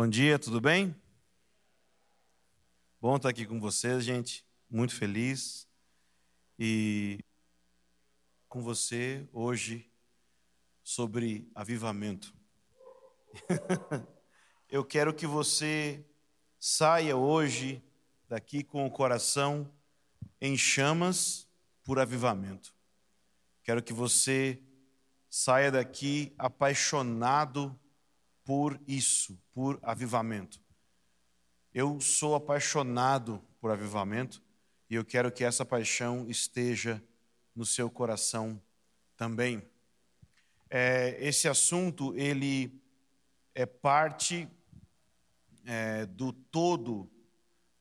Bom dia, tudo bem? Bom estar aqui com vocês, gente. Muito feliz. E com você hoje sobre avivamento. Eu quero que você saia hoje daqui com o coração em chamas por avivamento. Quero que você saia daqui apaixonado por isso, por avivamento. Eu sou apaixonado por avivamento e eu quero que essa paixão esteja no seu coração também. É, esse assunto ele é parte é, do todo,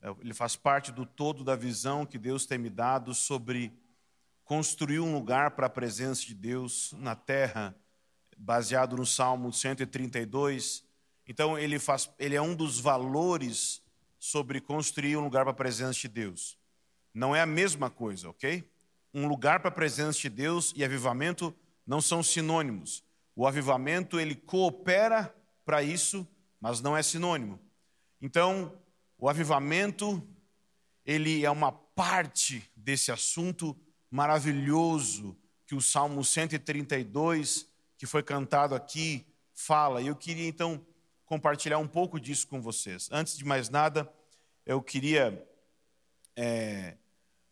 é, ele faz parte do todo da visão que Deus tem me dado sobre construir um lugar para a presença de Deus na terra, baseado no Salmo 132. Então ele faz, ele é um dos valores sobre construir um lugar para a presença de Deus. Não é a mesma coisa, ok? Um lugar para a presença de Deus e avivamento não são sinônimos. O avivamento ele coopera para isso, mas não é sinônimo. Então, o avivamento ele é uma parte desse assunto maravilhoso que o Salmo 132, que foi cantado aqui, fala. E eu queria então compartilhar um pouco disso com vocês. Antes de mais nada, eu queria é,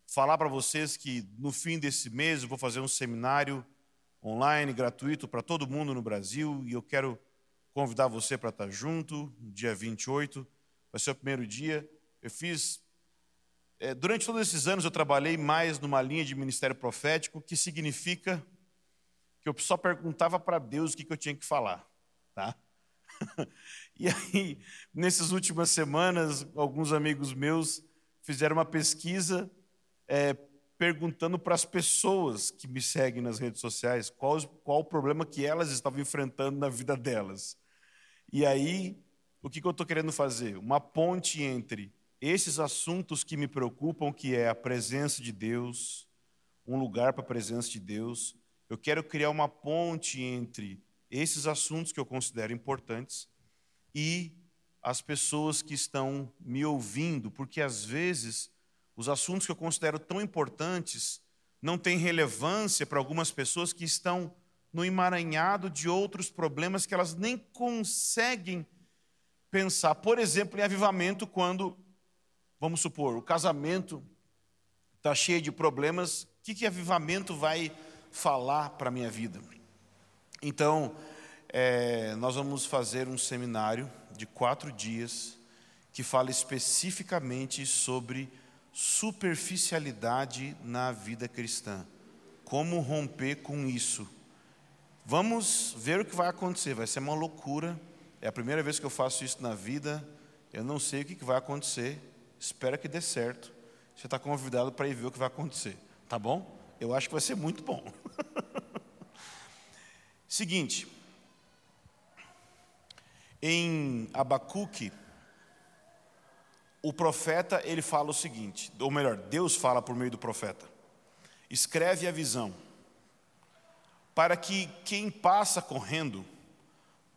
falar para vocês que no fim desse mês eu vou fazer um seminário online gratuito para todo mundo no Brasil e eu quero convidar você para estar junto, no dia 28, vai ser o primeiro dia. Eu fiz é, durante todos esses anos eu trabalhei mais numa linha de ministério profético, que significa que eu só perguntava para Deus o que, que eu tinha que falar, tá? e aí, nessas últimas semanas, alguns amigos meus fizeram uma pesquisa é, perguntando para as pessoas que me seguem nas redes sociais qual, qual o problema que elas estavam enfrentando na vida delas. E aí, o que, que eu estou querendo fazer? Uma ponte entre esses assuntos que me preocupam, que é a presença de Deus, um lugar para a presença de Deus. Eu quero criar uma ponte entre esses assuntos que eu considero importantes e as pessoas que estão me ouvindo, porque às vezes os assuntos que eu considero tão importantes não têm relevância para algumas pessoas que estão no emaranhado de outros problemas que elas nem conseguem pensar. Por exemplo, em avivamento, quando Vamos supor, o casamento está cheio de problemas, o que, que avivamento vai falar para a minha vida? Então, é, nós vamos fazer um seminário de quatro dias que fala especificamente sobre superficialidade na vida cristã. Como romper com isso? Vamos ver o que vai acontecer. Vai ser uma loucura. É a primeira vez que eu faço isso na vida. Eu não sei o que vai acontecer. Espera que dê certo. Você está convidado para ir ver o que vai acontecer. Tá bom? Eu acho que vai ser muito bom. Seguinte. Em Abacuque, o profeta ele fala o seguinte, ou melhor, Deus fala por meio do profeta. Escreve a visão, para que quem passa correndo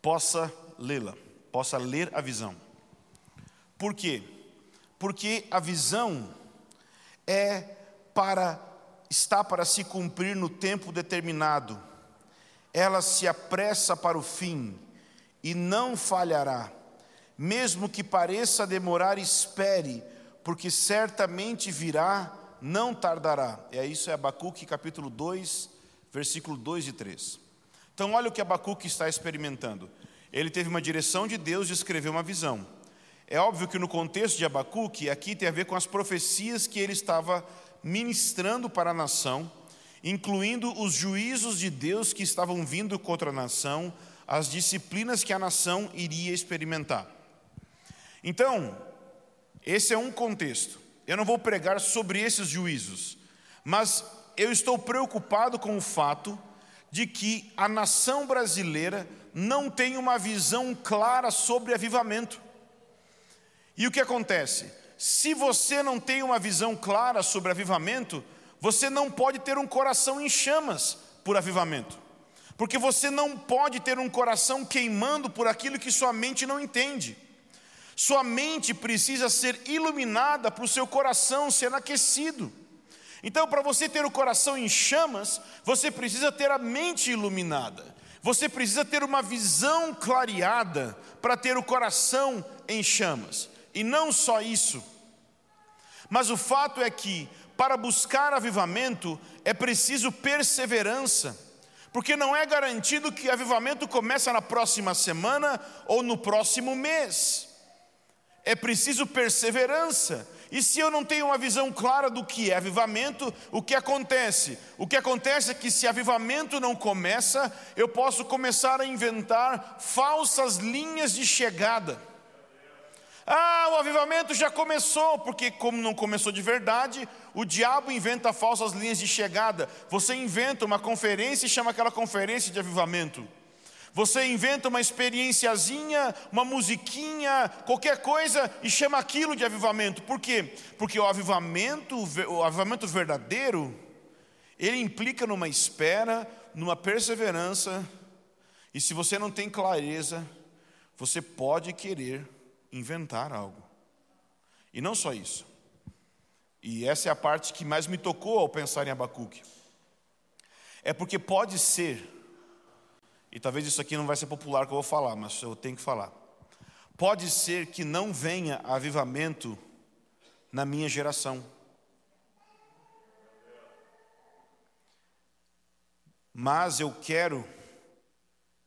possa lê-la, possa ler a visão. Por quê? porque a visão é para está para se cumprir no tempo determinado. Ela se apressa para o fim e não falhará. Mesmo que pareça demorar, espere, porque certamente virá, não tardará. É isso é Abacuque capítulo 2, versículo 2 e 3. Então olha o que Abacuque está experimentando. Ele teve uma direção de Deus de escrever uma visão. É óbvio que no contexto de Abacuque, aqui tem a ver com as profecias que ele estava ministrando para a nação, incluindo os juízos de Deus que estavam vindo contra a nação, as disciplinas que a nação iria experimentar. Então, esse é um contexto. Eu não vou pregar sobre esses juízos, mas eu estou preocupado com o fato de que a nação brasileira não tem uma visão clara sobre avivamento. E o que acontece? Se você não tem uma visão clara sobre avivamento, você não pode ter um coração em chamas por avivamento. Porque você não pode ter um coração queimando por aquilo que sua mente não entende. Sua mente precisa ser iluminada para o seu coração ser aquecido. Então, para você ter o coração em chamas, você precisa ter a mente iluminada. Você precisa ter uma visão clareada para ter o coração em chamas. E não só isso. Mas o fato é que para buscar avivamento é preciso perseverança, porque não é garantido que avivamento começa na próxima semana ou no próximo mês. É preciso perseverança. E se eu não tenho uma visão clara do que é avivamento, o que acontece? O que acontece é que se avivamento não começa, eu posso começar a inventar falsas linhas de chegada. Ah, o avivamento já começou, porque, como não começou de verdade, o diabo inventa falsas linhas de chegada. Você inventa uma conferência e chama aquela conferência de avivamento. Você inventa uma experienciazinha, uma musiquinha, qualquer coisa e chama aquilo de avivamento. Por quê? Porque o avivamento, o avivamento verdadeiro, ele implica numa espera, numa perseverança. E se você não tem clareza, você pode querer inventar algo. E não só isso. E essa é a parte que mais me tocou ao pensar em Abacuque. É porque pode ser, e talvez isso aqui não vai ser popular que eu vou falar, mas eu tenho que falar. Pode ser que não venha avivamento na minha geração. Mas eu quero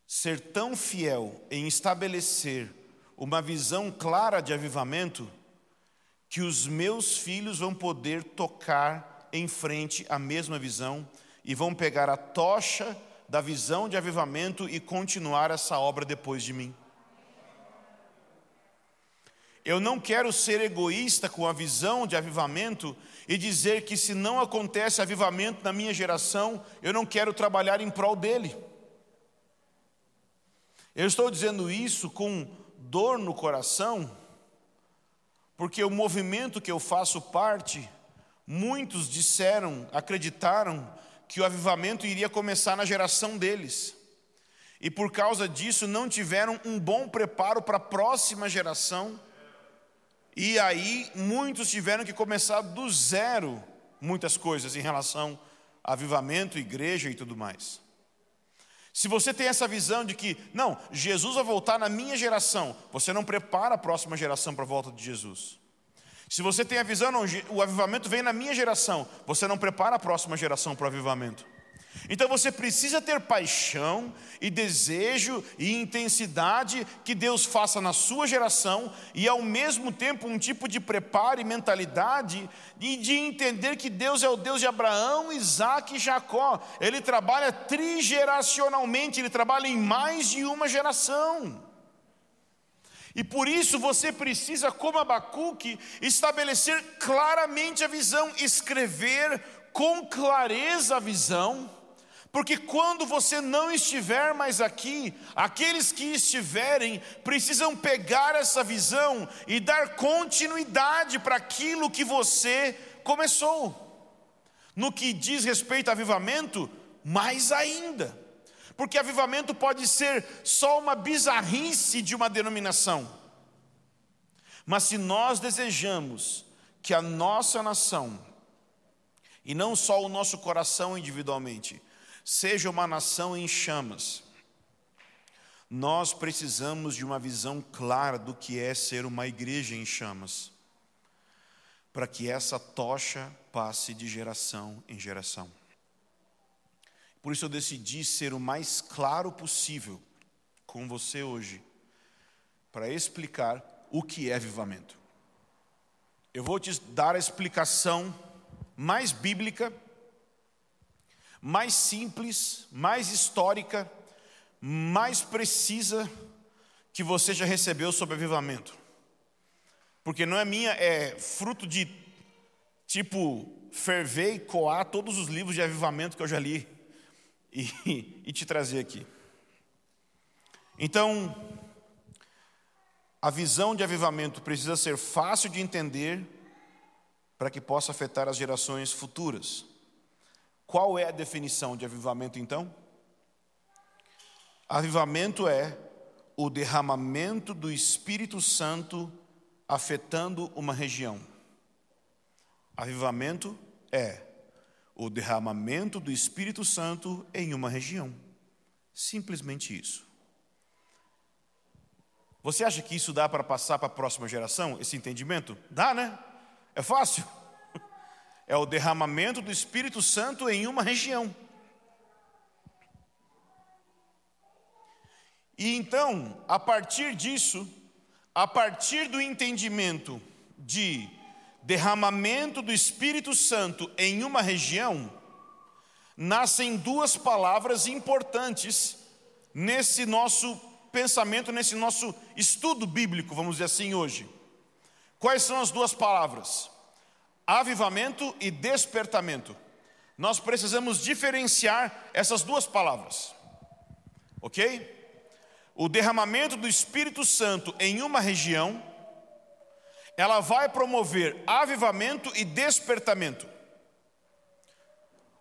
ser tão fiel em estabelecer uma visão clara de avivamento, que os meus filhos vão poder tocar em frente a mesma visão e vão pegar a tocha da visão de avivamento e continuar essa obra depois de mim. Eu não quero ser egoísta com a visão de avivamento e dizer que se não acontece avivamento na minha geração, eu não quero trabalhar em prol dele. Eu estou dizendo isso com dor no coração, porque o movimento que eu faço parte, muitos disseram, acreditaram que o avivamento iria começar na geração deles. E por causa disso não tiveram um bom preparo para a próxima geração. E aí muitos tiveram que começar do zero muitas coisas em relação a avivamento, igreja e tudo mais. Se você tem essa visão de que, não, Jesus vai voltar na minha geração, você não prepara a próxima geração para a volta de Jesus. Se você tem a visão, não, o avivamento vem na minha geração, você não prepara a próxima geração para o avivamento. Então você precisa ter paixão e desejo e intensidade que Deus faça na sua geração e ao mesmo tempo um tipo de preparo e mentalidade e de entender que Deus é o Deus de Abraão, Isaac e Jacó. Ele trabalha trigeracionalmente, ele trabalha em mais de uma geração. E por isso você precisa, como Abacuque, estabelecer claramente a visão, escrever com clareza a visão porque quando você não estiver mais aqui, aqueles que estiverem precisam pegar essa visão e dar continuidade para aquilo que você começou. No que diz respeito a avivamento, mais ainda. Porque avivamento pode ser só uma bizarrice de uma denominação. Mas se nós desejamos que a nossa nação, e não só o nosso coração individualmente, seja uma nação em chamas. Nós precisamos de uma visão clara do que é ser uma igreja em chamas, para que essa tocha passe de geração em geração. Por isso eu decidi ser o mais claro possível com você hoje, para explicar o que é avivamento. Eu vou te dar a explicação mais bíblica mais simples, mais histórica, mais precisa que você já recebeu sobre avivamento. Porque não é minha, é fruto de tipo ferver e coar todos os livros de avivamento que eu já li e, e te trazer aqui. Então, a visão de avivamento precisa ser fácil de entender para que possa afetar as gerações futuras. Qual é a definição de avivamento então? Avivamento é o derramamento do Espírito Santo afetando uma região. Avivamento é o derramamento do Espírito Santo em uma região. Simplesmente isso. Você acha que isso dá para passar para a próxima geração, esse entendimento? Dá, né? É fácil. É o derramamento do Espírito Santo em uma região. E então, a partir disso, a partir do entendimento de derramamento do Espírito Santo em uma região, nascem duas palavras importantes nesse nosso pensamento, nesse nosso estudo bíblico, vamos dizer assim hoje. Quais são as duas palavras? Avivamento e despertamento. Nós precisamos diferenciar essas duas palavras, ok? O derramamento do Espírito Santo em uma região ela vai promover avivamento e despertamento.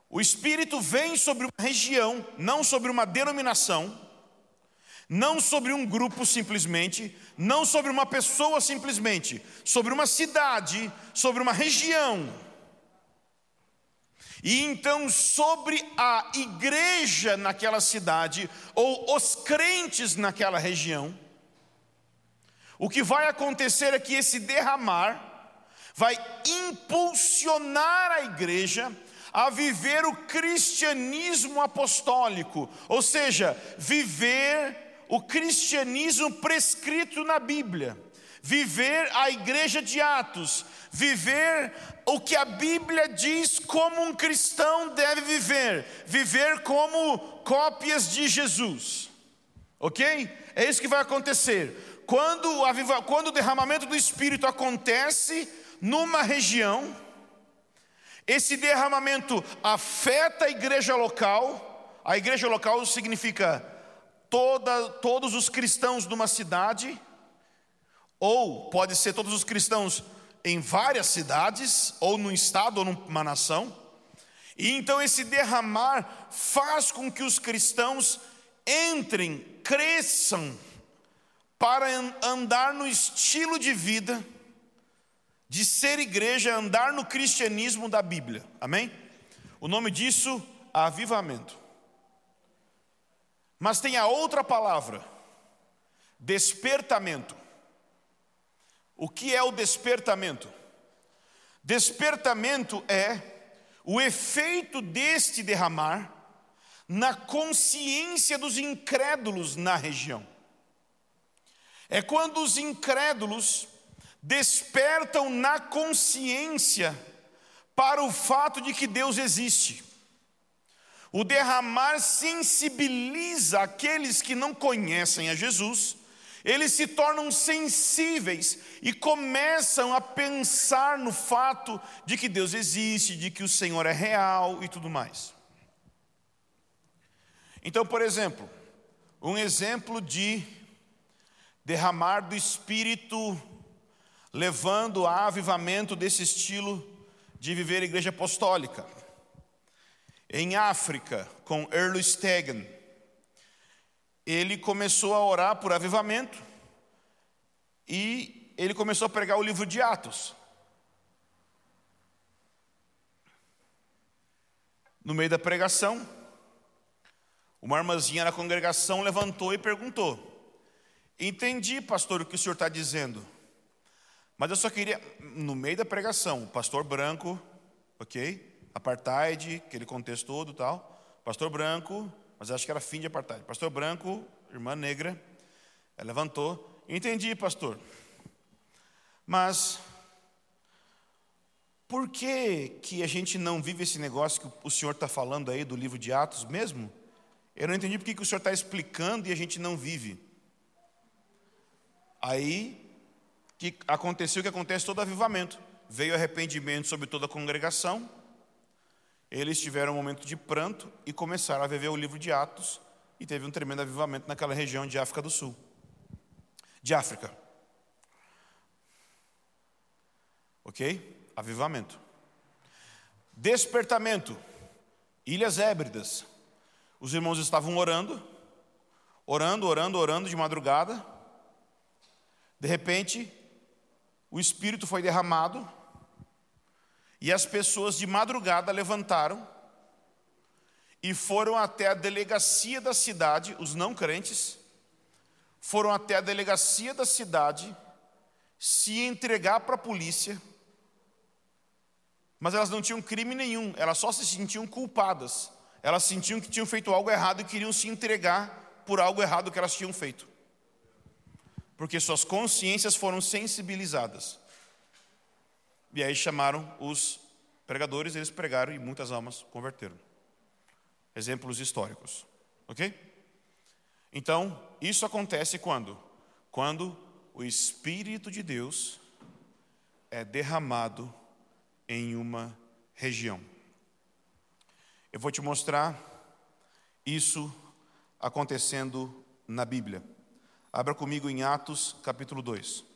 O Espírito vem sobre uma região, não sobre uma denominação, não sobre um grupo simplesmente, não sobre uma pessoa simplesmente, sobre uma cidade, sobre uma região. E então, sobre a igreja naquela cidade, ou os crentes naquela região, o que vai acontecer é que esse derramar vai impulsionar a igreja a viver o cristianismo apostólico, ou seja, viver o cristianismo prescrito na Bíblia, viver a igreja de Atos, viver o que a Bíblia diz como um cristão deve viver, viver como cópias de Jesus, ok? É isso que vai acontecer. Quando quando o derramamento do Espírito acontece numa região, esse derramamento afeta a igreja local, a igreja local significa toda, todos os cristãos de uma cidade, ou pode ser todos os cristãos em várias cidades, ou num estado, ou numa nação. E então esse derramar faz com que os cristãos entrem, cresçam, para andar no estilo de vida, de ser igreja, andar no cristianismo da Bíblia. Amém? O nome disso, avivamento. Mas tem a outra palavra, despertamento. O que é o despertamento? Despertamento é o efeito deste derramar na consciência dos incrédulos na região. É quando os incrédulos despertam na consciência para o fato de que Deus existe. O derramar sensibiliza aqueles que não conhecem a Jesus, eles se tornam sensíveis e começam a pensar no fato de que Deus existe, de que o Senhor é real e tudo mais. Então, por exemplo, um exemplo de derramar do Espírito, levando a avivamento desse estilo de viver a igreja apostólica. Em África, com Erlo Stegen, ele começou a orar por avivamento e ele começou a pregar o livro de Atos. No meio da pregação, uma irmãzinha na congregação levantou e perguntou: Entendi, pastor, o que o senhor está dizendo. Mas eu só queria, no meio da pregação, pastor branco, ok? Apartheid, aquele contexto todo tal. Pastor branco, mas acho que era fim de apartheid. Pastor branco, irmã negra, ela levantou. Entendi, pastor. Mas por que, que a gente não vive esse negócio que o senhor está falando aí do livro de Atos mesmo? Eu não entendi por que, que o senhor está explicando e a gente não vive. Aí que aconteceu o que acontece todo avivamento. Veio arrependimento sobre toda a congregação. Eles tiveram um momento de pranto e começaram a viver o livro de Atos e teve um tremendo avivamento naquela região de África do Sul. De África. OK? Avivamento. Despertamento. Ilhas Hébridas. Os irmãos estavam orando, orando, orando, orando de madrugada. De repente, o Espírito foi derramado e as pessoas de madrugada levantaram e foram até a delegacia da cidade, os não crentes, foram até a delegacia da cidade se entregar para a polícia, mas elas não tinham crime nenhum, elas só se sentiam culpadas, elas sentiam que tinham feito algo errado e queriam se entregar por algo errado que elas tinham feito, porque suas consciências foram sensibilizadas. E aí chamaram os pregadores, eles pregaram e muitas almas converteram exemplos históricos. Ok? Então, isso acontece quando? Quando o Espírito de Deus é derramado em uma região. Eu vou te mostrar isso acontecendo na Bíblia. Abra comigo em Atos capítulo 2.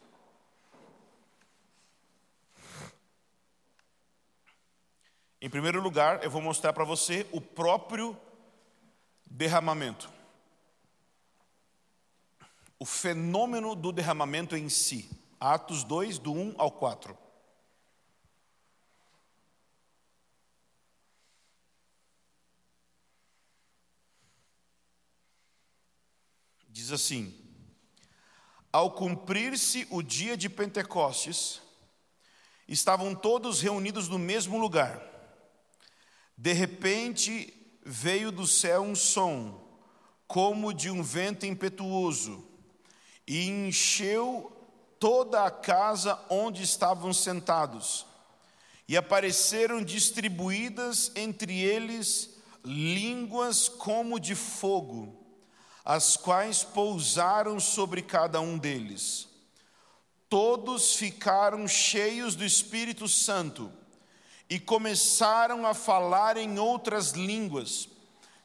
Em primeiro lugar, eu vou mostrar para você o próprio derramamento. O fenômeno do derramamento em si. Atos 2, do 1 ao 4. Diz assim: Ao cumprir-se o dia de Pentecostes, estavam todos reunidos no mesmo lugar. De repente veio do céu um som, como de um vento impetuoso, e encheu toda a casa onde estavam sentados. E apareceram distribuídas entre eles línguas como de fogo, as quais pousaram sobre cada um deles. Todos ficaram cheios do Espírito Santo e começaram a falar em outras línguas,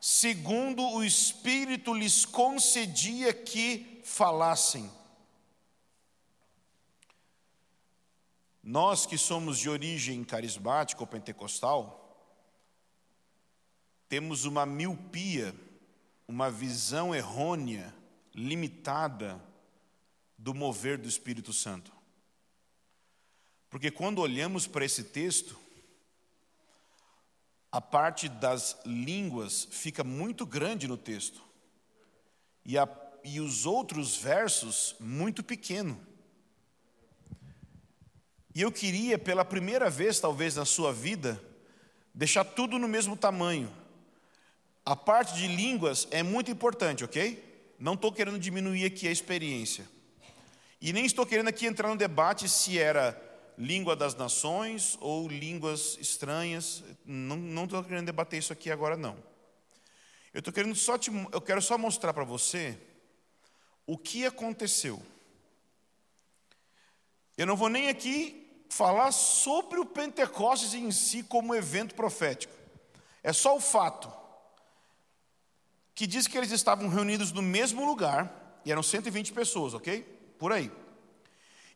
segundo o Espírito lhes concedia que falassem. Nós que somos de origem carismática ou pentecostal, temos uma miopia, uma visão errônea, limitada do mover do Espírito Santo. Porque quando olhamos para esse texto, a parte das línguas fica muito grande no texto e, a, e os outros versos muito pequeno. E eu queria, pela primeira vez, talvez na sua vida, deixar tudo no mesmo tamanho. A parte de línguas é muito importante, ok? Não estou querendo diminuir aqui a experiência. E nem estou querendo aqui entrar no debate se era língua das nações ou línguas estranhas. Não estou querendo debater isso aqui agora, não. Eu estou querendo só te, eu quero só mostrar para você o que aconteceu. Eu não vou nem aqui falar sobre o Pentecostes em si como evento profético. É só o fato que diz que eles estavam reunidos no mesmo lugar, e eram 120 pessoas, ok? Por aí.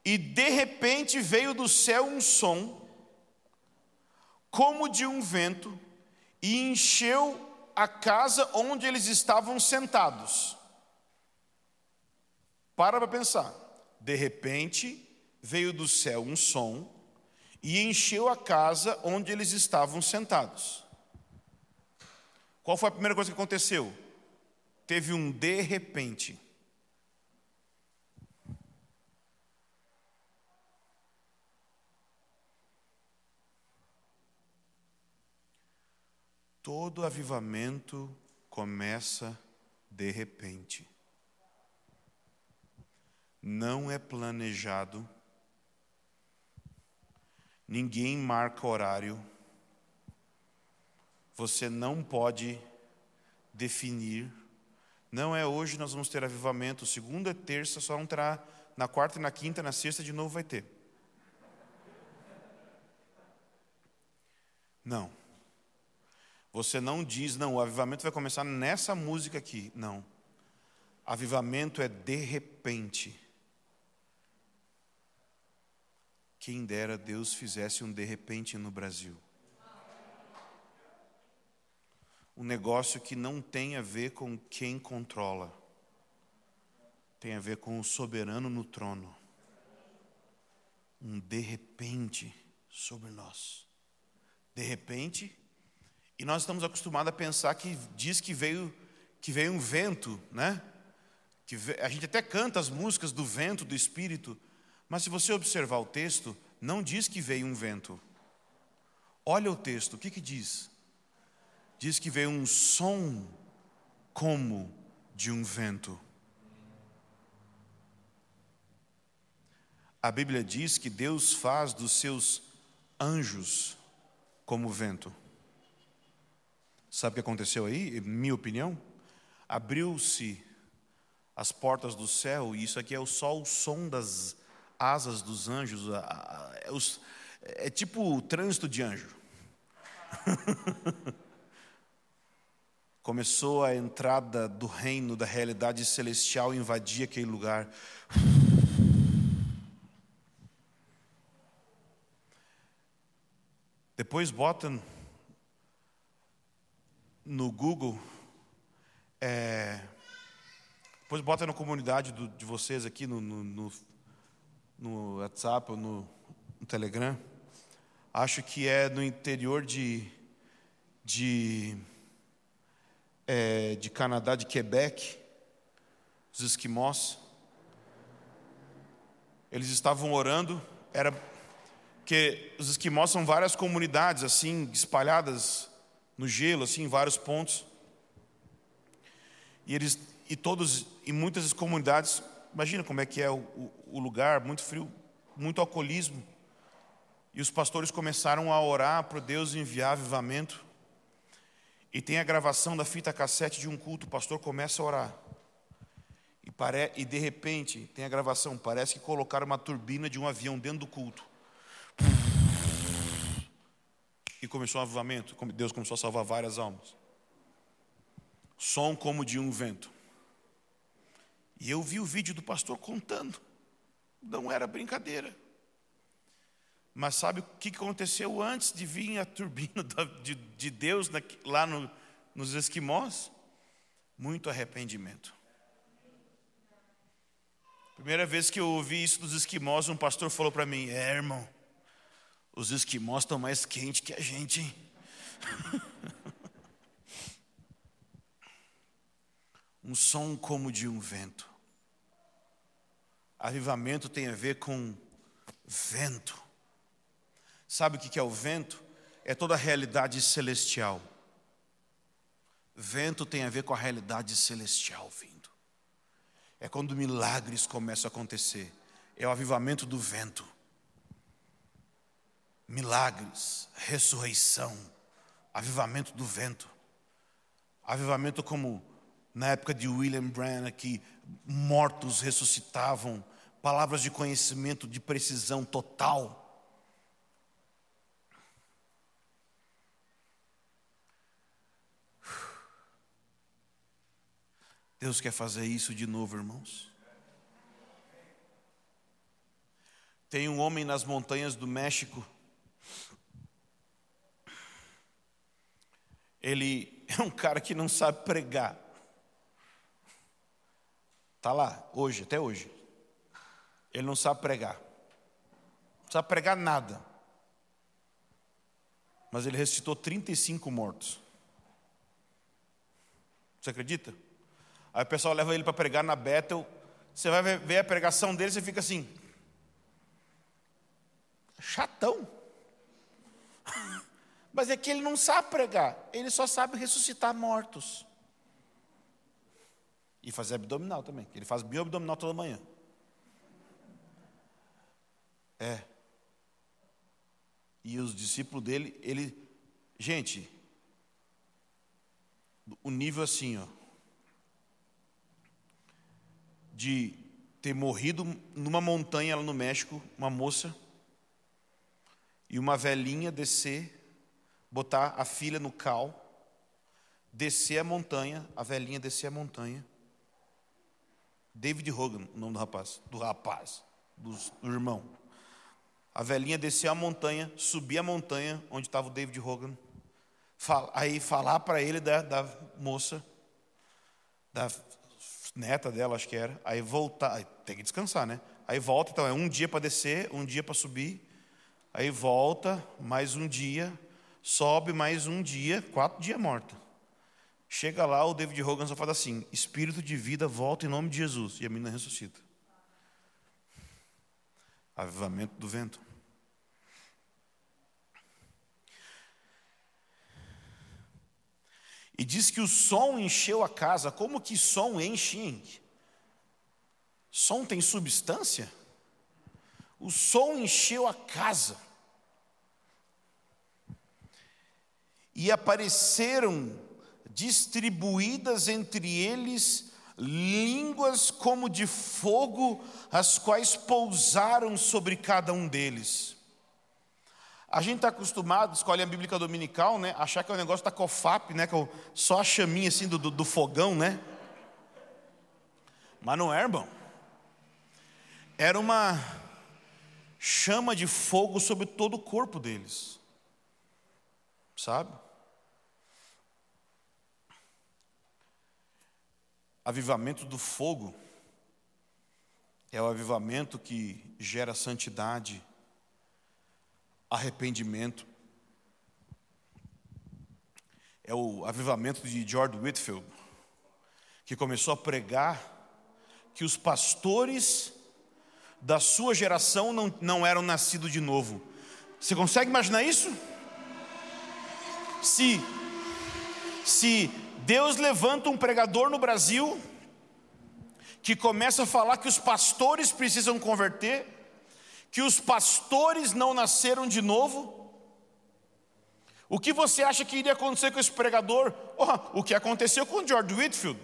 E de repente veio do céu um som, como de um vento, e encheu a casa onde eles estavam sentados. Para para pensar. De repente veio do céu um som e encheu a casa onde eles estavam sentados. Qual foi a primeira coisa que aconteceu? Teve um de repente. Todo avivamento começa de repente. Não é planejado. Ninguém marca horário. Você não pode definir. Não é hoje nós vamos ter avivamento, segunda terça só não terá, na quarta e na quinta, na sexta de novo vai ter. Não. Você não diz, não, o avivamento vai começar nessa música aqui. Não. Avivamento é de repente. Quem dera Deus fizesse um de repente no Brasil. Um negócio que não tem a ver com quem controla, tem a ver com o soberano no trono. Um de repente sobre nós. De repente, e nós estamos acostumados a pensar que diz que veio que veio um vento, né? Que a gente até canta as músicas do vento do espírito, mas se você observar o texto, não diz que veio um vento. Olha o texto, o que que diz? Diz que veio um som como de um vento. A Bíblia diz que Deus faz dos seus anjos como vento. Sabe o que aconteceu aí? Minha opinião? Abriu-se as portas do céu, e isso aqui é só o som das asas dos anjos. É, é tipo o trânsito de anjo. Começou a entrada do reino, da realidade celestial invadir aquele lugar. Depois bota no Google, é, depois bota na comunidade do, de vocês aqui no, no, no, no WhatsApp ou no, no, Telegram. Acho que é no interior de, de, é, de Canadá, de Quebec, os esquimós. Eles estavam orando, era que os esquimós são várias comunidades assim espalhadas no gelo, assim, em vários pontos. E eles e todos e muitas comunidades, imagina como é que é o, o lugar, muito frio, muito alcoolismo. E os pastores começaram a orar para Deus enviar avivamento. E tem a gravação da fita cassete de um culto, o pastor começa a orar. E, pare... e de repente, tem a gravação, parece que colocaram uma turbina de um avião dentro do culto. E começou um avivamento, Deus começou a salvar várias almas. Som como de um vento. E eu vi o vídeo do pastor contando. Não era brincadeira. Mas sabe o que aconteceu antes de vir a turbina de, de Deus lá no, nos esquimós? Muito arrependimento. Primeira vez que eu ouvi isso dos esquimós, um pastor falou para mim: É, irmão, os esquimós estão mais quentes que a gente, hein? um som como de um vento. Avivamento tem a ver com vento. Sabe o que é o vento? É toda a realidade celestial. Vento tem a ver com a realidade celestial vindo. É quando milagres começam a acontecer. É o avivamento do vento milagres, ressurreição, avivamento do vento. Avivamento como na época de William Branham, que mortos ressuscitavam, palavras de conhecimento de precisão total. Deus quer fazer isso de novo, irmãos. Tem um homem nas montanhas do México ele é um cara que não sabe pregar. Está lá, hoje, até hoje. Ele não sabe pregar. Não sabe pregar nada. Mas ele ressuscitou 35 mortos. Você acredita? Aí o pessoal leva ele para pregar na Bethel. Você vai ver a pregação dele, você fica assim. Chatão. Mas é que ele não sabe pregar, ele só sabe ressuscitar mortos. E fazer abdominal também, ele faz bioabdominal toda manhã. É. E os discípulos dele, ele, gente, o nível assim, ó, de ter morrido numa montanha lá no México, uma moça, e uma velhinha descer botar a filha no cal, descer a montanha, a velhinha descer a montanha. David Hogan, o nome do rapaz, do rapaz, do, irmão. A velhinha descer a montanha, subir a montanha onde estava o David Hogan, aí falar para ele da, da moça, da neta dela, acho que era, aí voltar, tem que descansar, né? Aí volta, então é um dia para descer, um dia para subir. Aí volta, mais um dia, sobe mais um dia, quatro dias morta. Chega lá, o David Hogan só fala assim: Espírito de vida, volta em nome de Jesus. E a menina ressuscita. Avivamento do vento. E diz que o som encheu a casa. Como que som enche? Som tem substância? O som encheu a casa. E apareceram distribuídas entre eles línguas como de fogo, as quais pousaram sobre cada um deles. A gente está acostumado, escolhe a Bíblica Dominical, né? Achar que é um negócio da COFAP, né? Que é só a chaminha assim do, do, do fogão, né? Mas não é, irmão. Era uma chama de fogo sobre todo o corpo deles. Sabe? Avivamento do fogo é o avivamento que gera santidade arrependimento. É o avivamento de George Whitfield, que começou a pregar que os pastores da sua geração não, não eram nascidos de novo. Você consegue imaginar isso? Se, se Deus levanta um pregador no Brasil que começa a falar que os pastores precisam converter, que os pastores não nasceram de novo? O que você acha que iria acontecer com esse pregador? Oh, o que aconteceu com George Whitfield?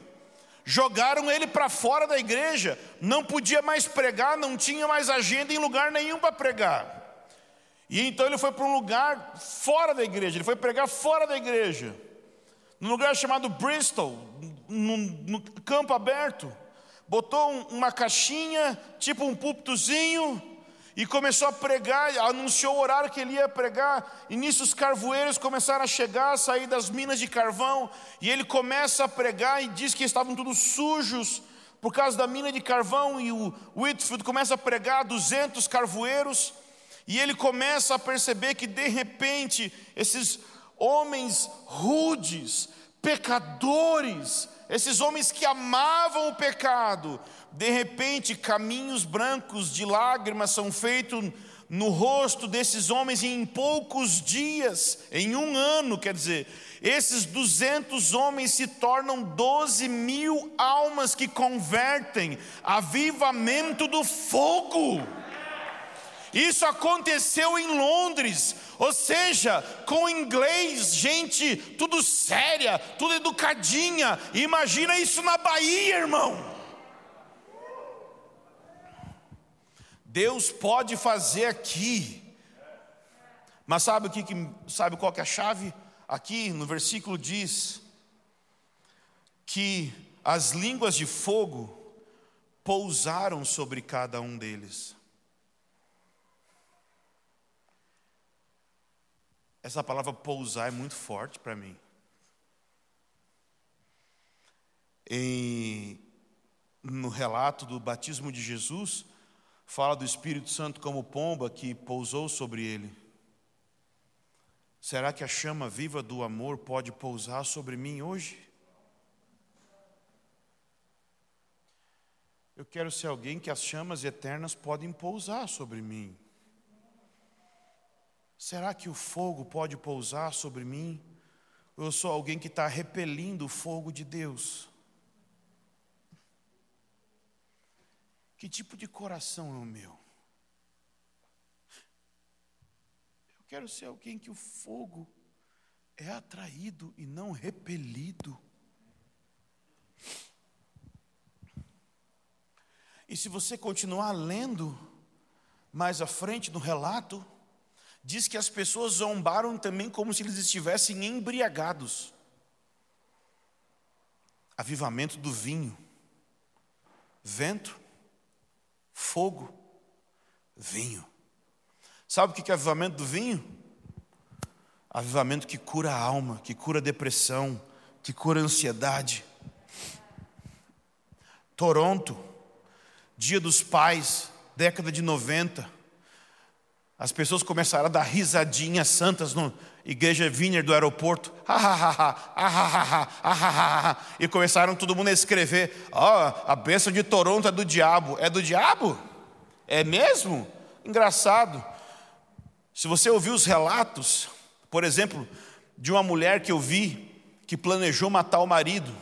Jogaram ele para fora da igreja, não podia mais pregar, não tinha mais agenda em lugar nenhum para pregar. E então ele foi para um lugar fora da igreja, ele foi pregar fora da igreja, num lugar chamado Bristol, no, campo aberto. Botou um, uma caixinha, tipo um púlpitozinho, e começou a pregar, anunciou o horário que ele ia pregar, e nisso os carvoeiros começaram a chegar, a sair das minas de carvão, e ele começa a pregar e diz que estavam todos sujos por causa da mina de carvão, e o Whitfield começa a pregar 200 carvoeiros, e ele começa a perceber que de repente esses homens rudes, pecadores, esses homens que amavam o pecado, de repente, caminhos brancos de lágrimas são feitos no rosto desses homens em poucos dias, em um ano, quer dizer, esses 200 homens se tornam 12 mil almas que convertem, avivamento do fogo. Isso aconteceu em Londres, ou seja, com inglês, gente, tudo séria, tudo educadinha. Imagina isso na Bahia, irmão. Deus pode fazer aqui. Mas sabe o que, sabe qual que é a chave? Aqui no versículo diz que as línguas de fogo pousaram sobre cada um deles. Essa palavra pousar é muito forte para mim. Em, no relato do batismo de Jesus, fala do Espírito Santo como pomba que pousou sobre ele. Será que a chama viva do amor pode pousar sobre mim hoje? Eu quero ser alguém que as chamas eternas podem pousar sobre mim. Será que o fogo pode pousar sobre mim? Ou eu sou alguém que está repelindo o fogo de Deus? Que tipo de coração é o meu? Eu quero ser alguém que o fogo é atraído e não repelido. E se você continuar lendo mais à frente no relato, diz que as pessoas zombaram também como se eles estivessem embriagados. Avivamento do vinho, vento, fogo, vinho. Sabe o que é avivamento do vinho? Avivamento que cura a alma, que cura a depressão, que cura a ansiedade. Toronto, Dia dos Pais, década de 90, as pessoas começaram a dar risadinhas santas no igreja Vineyard do aeroporto. e começaram todo mundo a escrever: Ó, oh, a bênção de Toronto é do diabo. É do diabo? É mesmo? Engraçado. Se você ouvir os relatos, por exemplo, de uma mulher que eu vi que planejou matar o marido.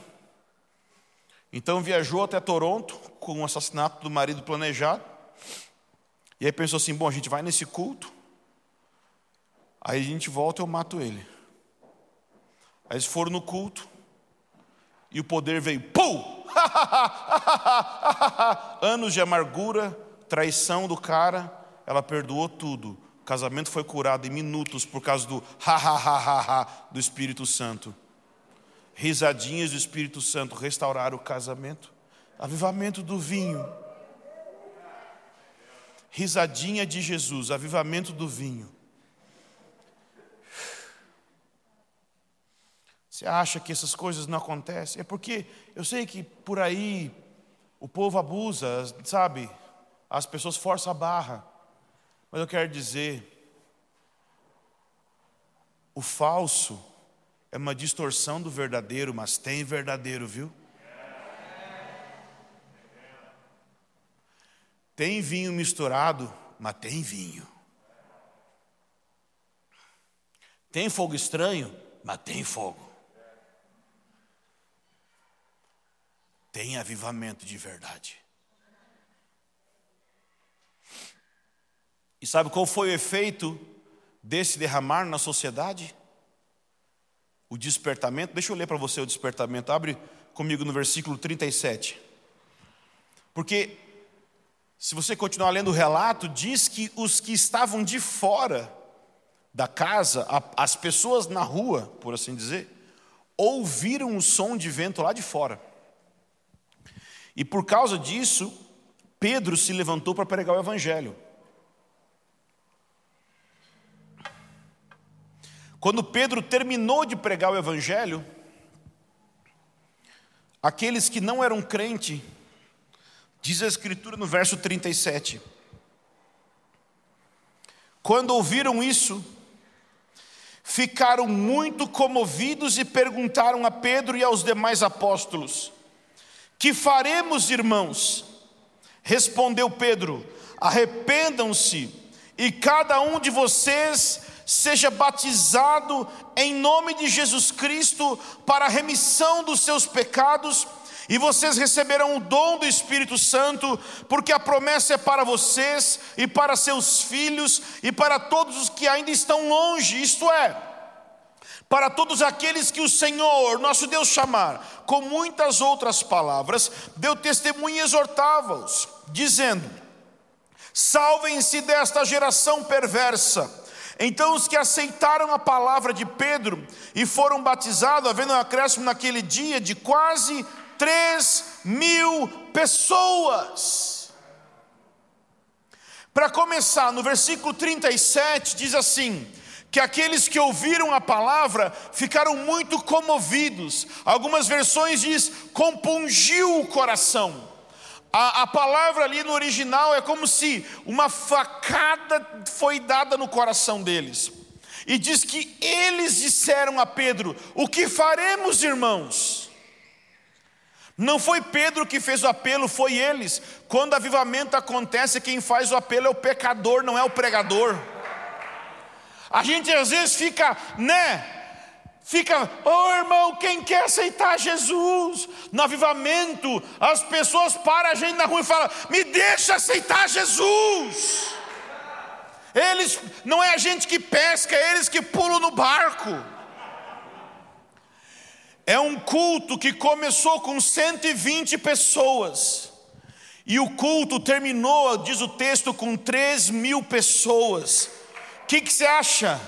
Então viajou até Toronto com o assassinato do marido planejado. E aí pensou assim: bom, a gente vai nesse culto, aí a gente volta e eu mato ele. Aí eles foram no culto, e o poder veio, pum! Anos de amargura, traição do cara, ela perdoou tudo. O casamento foi curado em minutos por causa do ha ha ha ha, ha do Espírito Santo. Risadinhas do Espírito Santo restauraram o casamento. Avivamento do vinho risadinha de Jesus, avivamento do vinho. Você acha que essas coisas não acontecem? É porque eu sei que por aí o povo abusa, sabe? As pessoas forçam a barra. Mas eu quero dizer, o falso é uma distorção do verdadeiro, mas tem verdadeiro, viu? Tem vinho misturado, mas tem vinho. Tem fogo estranho, mas tem fogo. Tem avivamento de verdade. E sabe qual foi o efeito desse derramar na sociedade? O despertamento. Deixa eu ler para você o despertamento. Abre comigo no versículo 37. Porque se você continuar lendo o relato, diz que os que estavam de fora da casa, as pessoas na rua, por assim dizer, ouviram o som de vento lá de fora. E por causa disso, Pedro se levantou para pregar o evangelho. Quando Pedro terminou de pregar o evangelho, aqueles que não eram crentes Diz a Escritura no verso 37. Quando ouviram isso, ficaram muito comovidos e perguntaram a Pedro e aos demais apóstolos: Que faremos, irmãos? Respondeu Pedro: Arrependam-se e cada um de vocês seja batizado em nome de Jesus Cristo para a remissão dos seus pecados e vocês receberão o dom do Espírito Santo, porque a promessa é para vocês e para seus filhos e para todos os que ainda estão longe, isto é, para todos aqueles que o Senhor, nosso Deus, chamar, com muitas outras palavras, deu testemunho e exortava-os, dizendo: Salvem-se desta geração perversa. Então os que aceitaram a palavra de Pedro e foram batizados, havendo um acréscimo naquele dia de quase 3 mil pessoas. Para começar, no versículo 37 diz assim: que aqueles que ouviram a palavra ficaram muito comovidos. Algumas versões diz compungiu o coração. A, a, palavra ali no original é como se uma facada foi dada no coração deles. E diz que eles disseram a Pedro: O que faremos, irmãos? Não foi Pedro que fez o apelo, foi eles. Quando avivamento acontece, quem faz o apelo é o pecador, não é o pregador. A gente às vezes fica, né? Fica, oh irmão, quem quer aceitar Jesus? No avivamento, as pessoas param a gente na rua e falam: me deixa aceitar Jesus. Eles, não é a gente que pesca, é eles que pulam no barco. É um culto que começou com 120 pessoas. E o culto terminou, diz o texto, com 3 mil pessoas. O que, que você acha?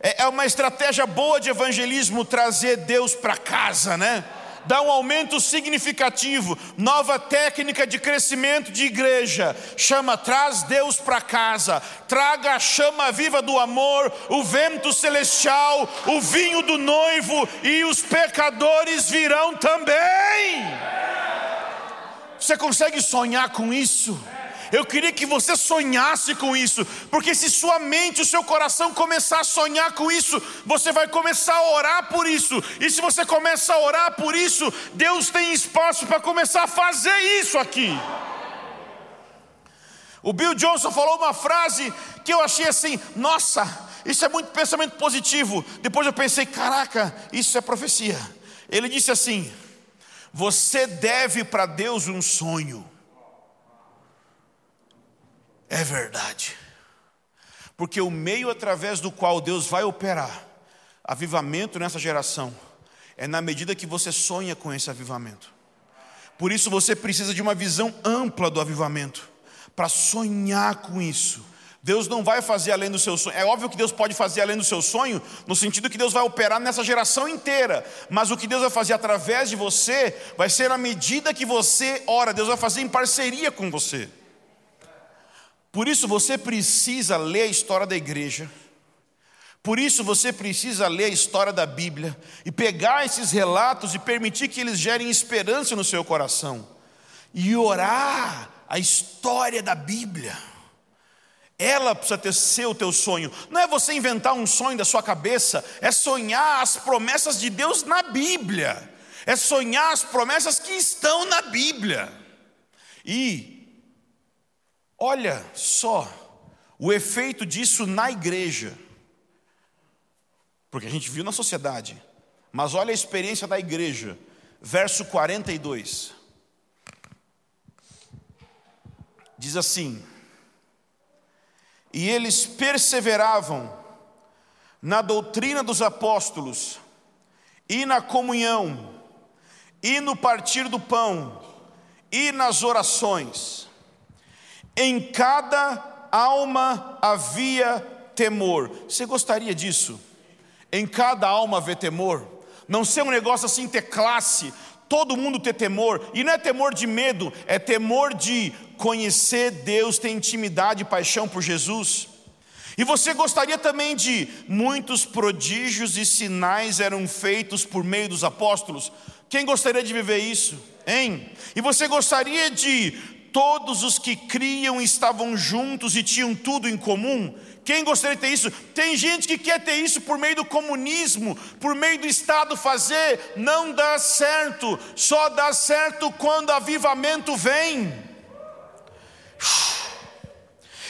É, é uma estratégia boa de evangelismo trazer Deus para casa, né? Dá um aumento significativo, nova técnica de crescimento de igreja, chama traz Deus para casa, traga a chama viva do amor, o vento celestial, o vinho do noivo e os pecadores virão também. Você consegue sonhar com isso? Eu queria que você sonhasse com isso, porque se sua mente, o seu coração começar a sonhar com isso, você vai começar a orar por isso, e se você começa a orar por isso, Deus tem espaço para começar a fazer isso aqui. O Bill Johnson falou uma frase que eu achei assim: nossa, isso é muito pensamento positivo. Depois eu pensei: caraca, isso é profecia. Ele disse assim: você deve para Deus um sonho. É verdade. Porque o meio através do qual Deus vai operar avivamento nessa geração é na medida que você sonha com esse avivamento. Por isso você precisa de uma visão ampla do avivamento, para sonhar com isso. Deus não vai fazer além do seu sonho. É óbvio que Deus pode fazer além do seu sonho, no sentido que Deus vai operar nessa geração inteira. Mas o que Deus vai fazer através de você vai ser à medida que você ora. Deus vai fazer em parceria com você. Por isso você precisa ler a história da igreja. Por isso você precisa ler a história da Bíblia e pegar esses relatos e permitir que eles gerem esperança no seu coração. E orar a história da Bíblia. Ela precisa ter ser o teu sonho. Não é você inventar um sonho da sua cabeça, é sonhar as promessas de Deus na Bíblia. É sonhar as promessas que estão na Bíblia. E Olha só o efeito disso na igreja. Porque a gente viu na sociedade. Mas olha a experiência da igreja. Verso 42. Diz assim: E eles perseveravam na doutrina dos apóstolos, e na comunhão, e no partir do pão, e nas orações. Em cada alma havia temor. Você gostaria disso? Em cada alma havia temor. Não ser um negócio assim ter classe, todo mundo ter temor, e não é temor de medo, é temor de conhecer Deus, ter intimidade e paixão por Jesus. E você gostaria também de muitos prodígios e sinais eram feitos por meio dos apóstolos? Quem gostaria de viver isso? Hein? E você gostaria de todos os que criam estavam juntos e tinham tudo em comum. Quem gostaria de ter isso? Tem gente que quer ter isso por meio do comunismo, por meio do Estado fazer, não dá certo, só dá certo quando avivamento vem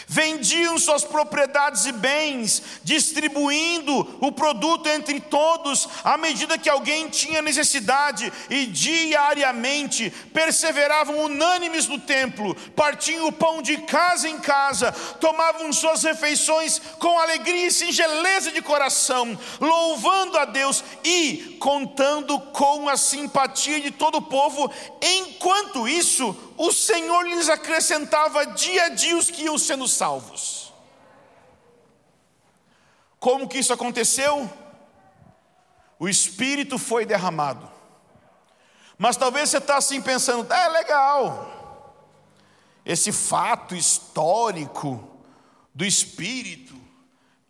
vendiam suas propriedades e bens, distribuindo o produto entre todos à medida que alguém tinha necessidade, e diariamente perseveravam unânimes no templo, partiam o pão de casa em casa, tomavam suas refeições com alegria e singeleza de coração, louvando a Deus e contando com a simpatia de todo o povo, enquanto isso, o Senhor lhes acrescentava dia a dia os que iam sendo salvos. Como que isso aconteceu? O Espírito foi derramado. Mas talvez você está assim pensando, é legal, esse fato histórico do Espírito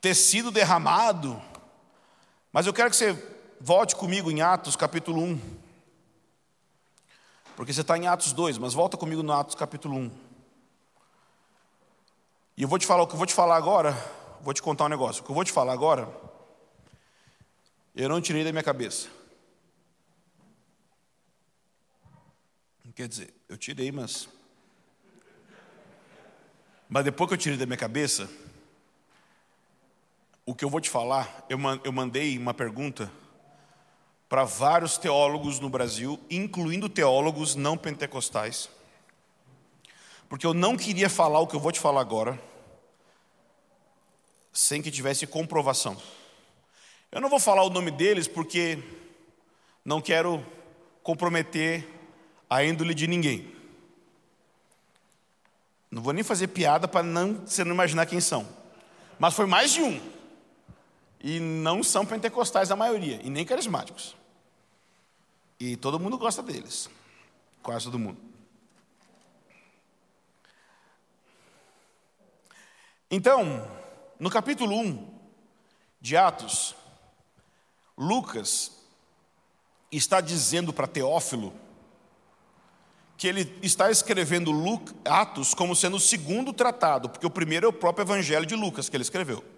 ter sido derramado, mas eu quero que você volte comigo em Atos capítulo 1. Porque você está em Atos 2, mas volta comigo no Atos capítulo 1. E eu vou te falar o que eu vou te falar agora, vou te contar um negócio. O que eu vou te falar agora, eu não tirei da minha cabeça. Quer dizer, eu tirei, mas. Mas depois que eu tirei da minha cabeça, o que eu vou te falar, eu mandei uma pergunta para vários teólogos no Brasil, incluindo teólogos não pentecostais, porque eu não queria falar o que eu vou te falar agora, sem que tivesse comprovação. Eu não vou falar o nome deles porque não quero comprometer a índole de ninguém. Não vou nem fazer piada para não você não imaginar quem são. Mas foi mais de um. E não são pentecostais a maioria, e nem carismáticos. E todo mundo gosta deles. Quase todo mundo. Então, no capítulo 1 de Atos, Lucas está dizendo para Teófilo que ele está escrevendo Atos como sendo o segundo tratado, porque o primeiro é o próprio Evangelho de Lucas que ele escreveu.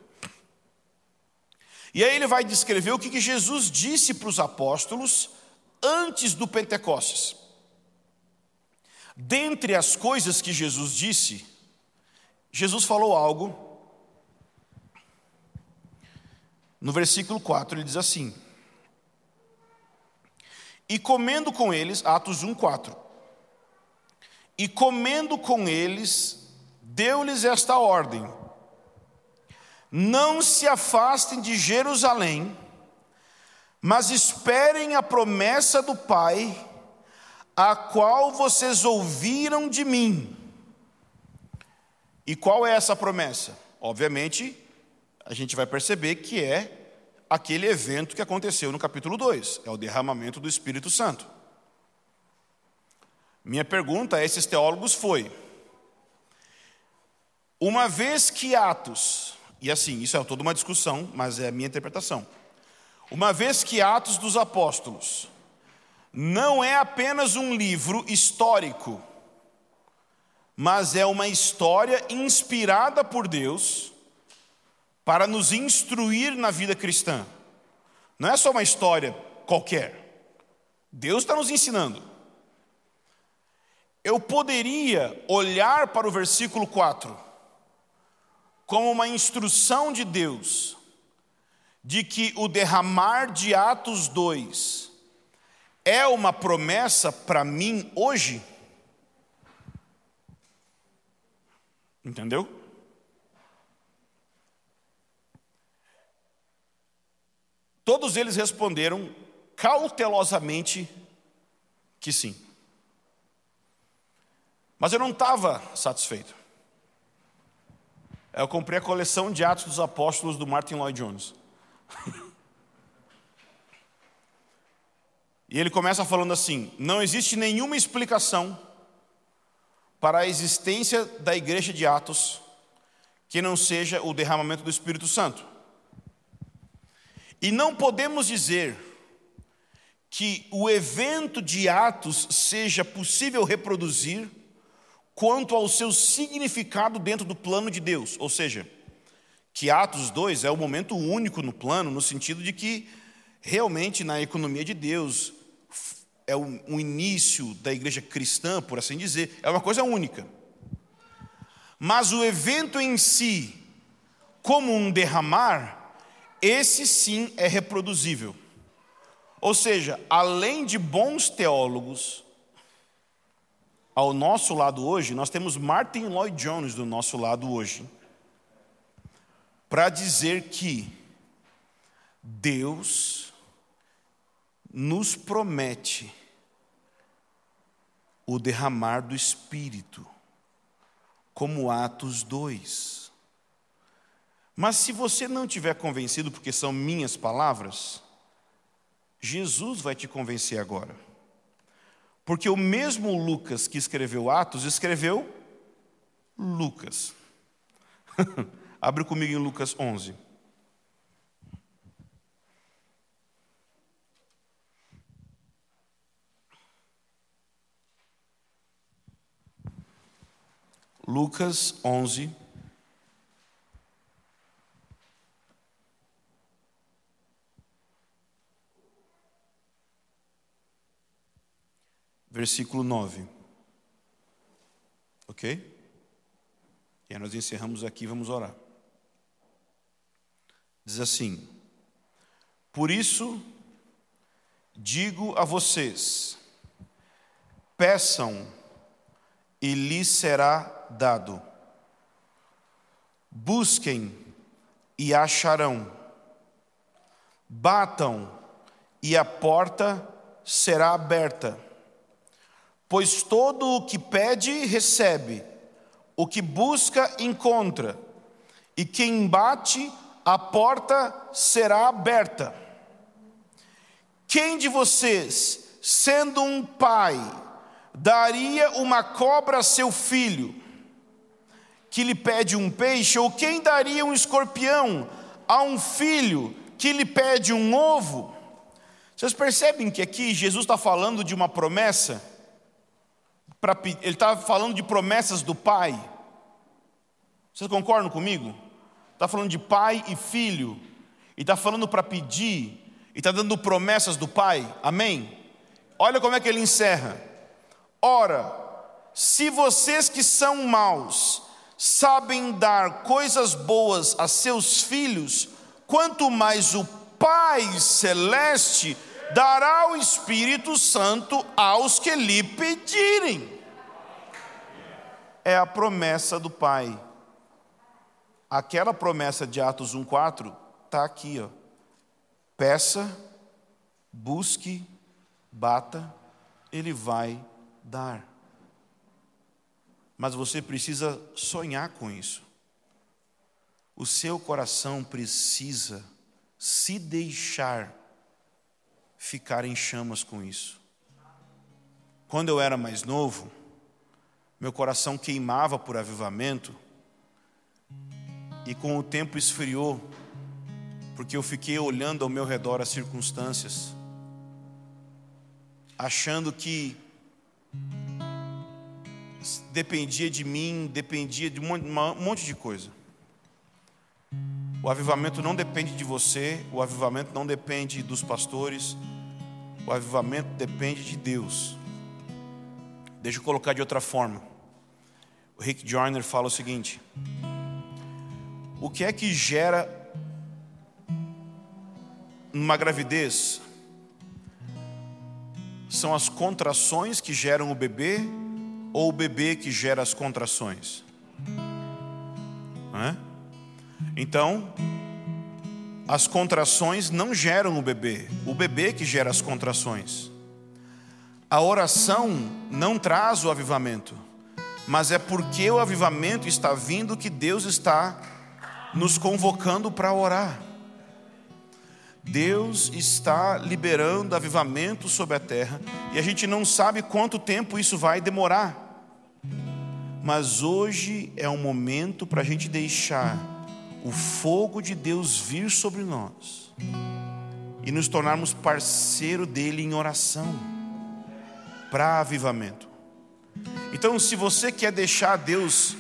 E aí ele vai descrever o que Jesus disse para os apóstolos antes do Pentecostes. Dentre as coisas que Jesus disse, Jesus falou algo. No versículo 4 ele diz assim: E comendo com eles, Atos 1, 4 e comendo com eles, deu-lhes esta ordem: Não se afastem de Jerusalém, mas esperem a promessa do Pai, a qual vocês ouviram de mim. E qual é essa promessa? Obviamente, a gente vai perceber que é aquele evento que aconteceu no capítulo 2, é o derramamento do Espírito Santo. Minha pergunta a esses teólogos foi: uma vez que Atos, e assim, isso é toda uma discussão, mas é a minha interpretação. Uma vez que Atos dos Apóstolos não é apenas um livro histórico, mas é uma história inspirada por Deus para nos instruir na vida cristã. Não é só uma história qualquer. Deus está nos ensinando eu poderia olhar para o versículo 4 como uma instrução de Deus de que o derramar de Atos 2 é uma promessa para mim hoje? Entendeu? Todos eles responderam cautelosamente que sim. Mas eu não estava satisfeito. Eu comprei a coleção de Atos dos Apóstolos do Martin Lloyd Jones. e ele começa falando assim: não existe nenhuma explicação para a existência da igreja de Atos que não seja o derramamento do Espírito Santo. E não podemos dizer que o evento de Atos seja possível reproduzir quanto ao seu significado dentro do plano de Deus. Ou seja, que Atos 2 é o momento único no plano, no sentido de que realmente na economia de Deus é o, início da igreja cristã, por assim dizer, é uma coisa única. Mas o evento em si, como um derramar, esse sim é reproduzível. Ou seja, além de bons teólogos, ao nosso lado hoje, nós temos Martin Lloyd Jones do nosso lado hoje, para dizer que Deus nos promete o derramar do Espírito, como Atos 2. Mas se você não tiver convencido, porque são minhas palavras, Jesus vai te convencer agora. Porque o mesmo Lucas que escreveu Atos, escreveu Lucas. Abre comigo em Lucas 11. Lucas 11, versículo 9. Ok? E aí nós encerramos aqui, vamos orar. Diz assim: Por isso digo a vocês, peçam e lhes será dado. Busquem e acharão. Batam e a porta será aberta. Pois todo o que pede, recebe, o que busca, encontra, e quem bate, a porta será aberta. Quem de vocês, sendo um pai, daria uma cobra a seu filho, que lhe pede um peixe, ou quem daria um escorpião a um filho que lhe pede um ovo? Vocês percebem que aqui Jesus está falando de uma promessa? Ele está falando de promessas do pai. Vocês concordam comigo? Está falando de pai e filho, e está falando para pedir, e está dando promessas do pai, amém? Olha como é que ele encerra. Ora, se vocês que são maus sabem dar coisas boas a seus filhos, quanto mais o Pai Celeste dará o Espírito Santo aos que lhe pedirem. É a promessa do Pai. Aquela promessa de Atos 1,4 está aqui, ó. Peça, busque, bata, ele vai dar. Mas você precisa sonhar com isso. O seu coração precisa se deixar ficar em chamas com isso. Quando eu era mais novo, meu coração queimava por avivamento, e com o tempo esfriou, porque eu fiquei olhando ao meu redor as circunstâncias, achando que dependia de mim, dependia de um monte de coisa. O avivamento não depende de você, o avivamento não depende dos pastores, o avivamento depende de Deus. Deixa eu colocar de outra forma. O Rick Joyner fala o seguinte: O que é que gera uma gravidez? São as contrações que geram o bebê ou o bebê que gera as contrações? Não é? Então, as contrações não geram o bebê, o bebê que gera as contrações. A oração não traz o avivamento, mas é porque o avivamento está vindo que Deus está nos convocando para orar. Deus está liberando avivamento sobre a terra e a gente não sabe quanto tempo isso vai demorar. Mas hoje é um momento para a gente deixar o fogo de Deus vir sobre nós e nos tornarmos parceiro dele em oração para avivamento. Então, se você quer deixar Deus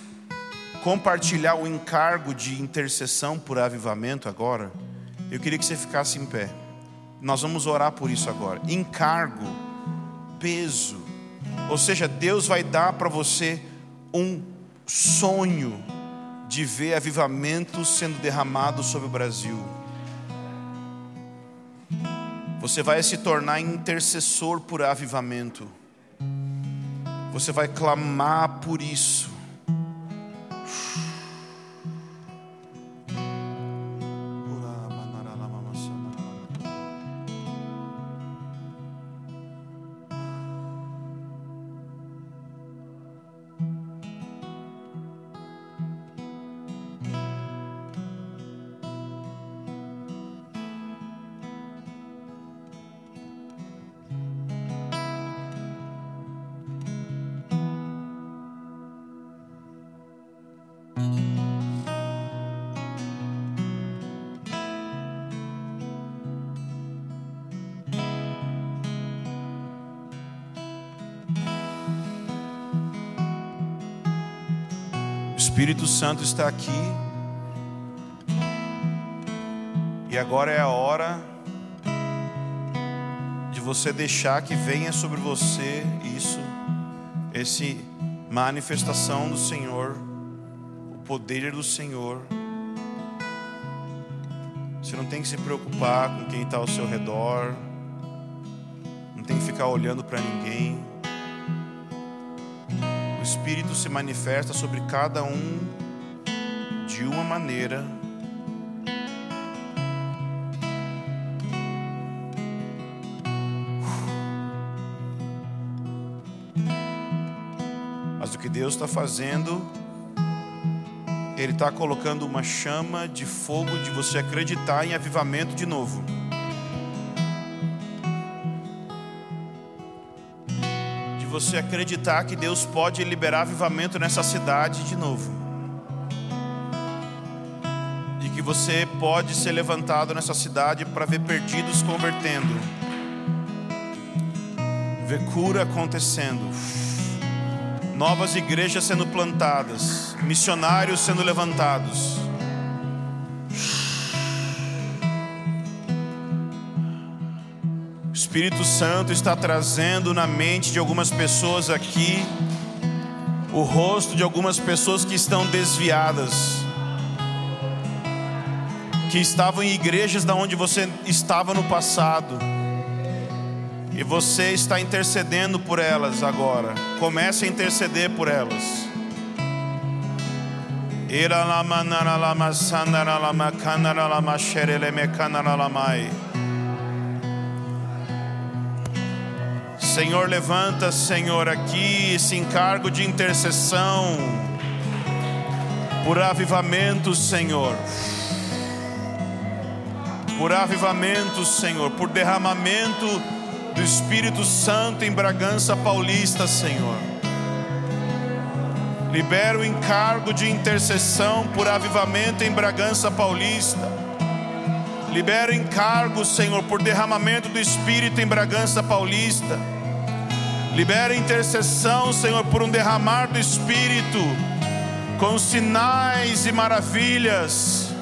compartilhar o encargo de intercessão por avivamento agora, eu queria que você ficasse em pé. Nós vamos orar por isso agora. Encargo, peso. Ou seja, Deus vai dar para você um sonho de ver avivamento sendo derramado sobre o Brasil. Você vai se tornar intercessor por avivamento. Você vai clamar por isso. Espírito Santo está aqui. E agora é a hora de você deixar que venha sobre você isso, esse manifestação do Senhor, o poder do Senhor. Você não tem que se preocupar com quem está ao seu redor, não tem que ficar olhando para ninguém. Se manifesta sobre cada um de uma maneira. Mas o que Deus está fazendo, Ele está colocando uma chama de fogo de você acreditar em avivamento de novo. Você acreditar que Deus pode liberar avivamento nessa cidade de novo. De que você pode ser levantado nessa cidade para ver perdidos convertendo, ver cura acontecendo, Novas igrejas sendo plantadas, missionários sendo levantados. Espírito Santo está trazendo na mente de algumas pessoas aqui o rosto de algumas pessoas que estão desviadas, que estavam em igrejas da onde você estava no passado, e você está intercedendo por elas agora. Comece a interceder por elas. Ira lama nara lama Senhor, levanta, Senhor, aqui esse encargo de intercessão por avivamento, Senhor. Por avivamento, Senhor, por derramamento do Espírito Santo em Bragança Paulista, Senhor. Libera o encargo de intercessão por avivamento em Bragança Paulista. Libera o encargo, Senhor, por derramamento do Espírito em Bragança Paulista. Libera intercessão, Senhor, por um derramar do Espírito, com sinais e maravilhas.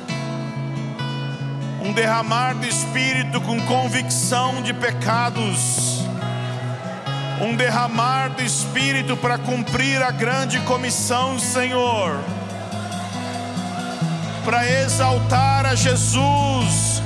Um derramar do Espírito com convicção de pecados. Um derramar do Espírito para cumprir a grande comissão, Senhor. Para exaltar a Jesus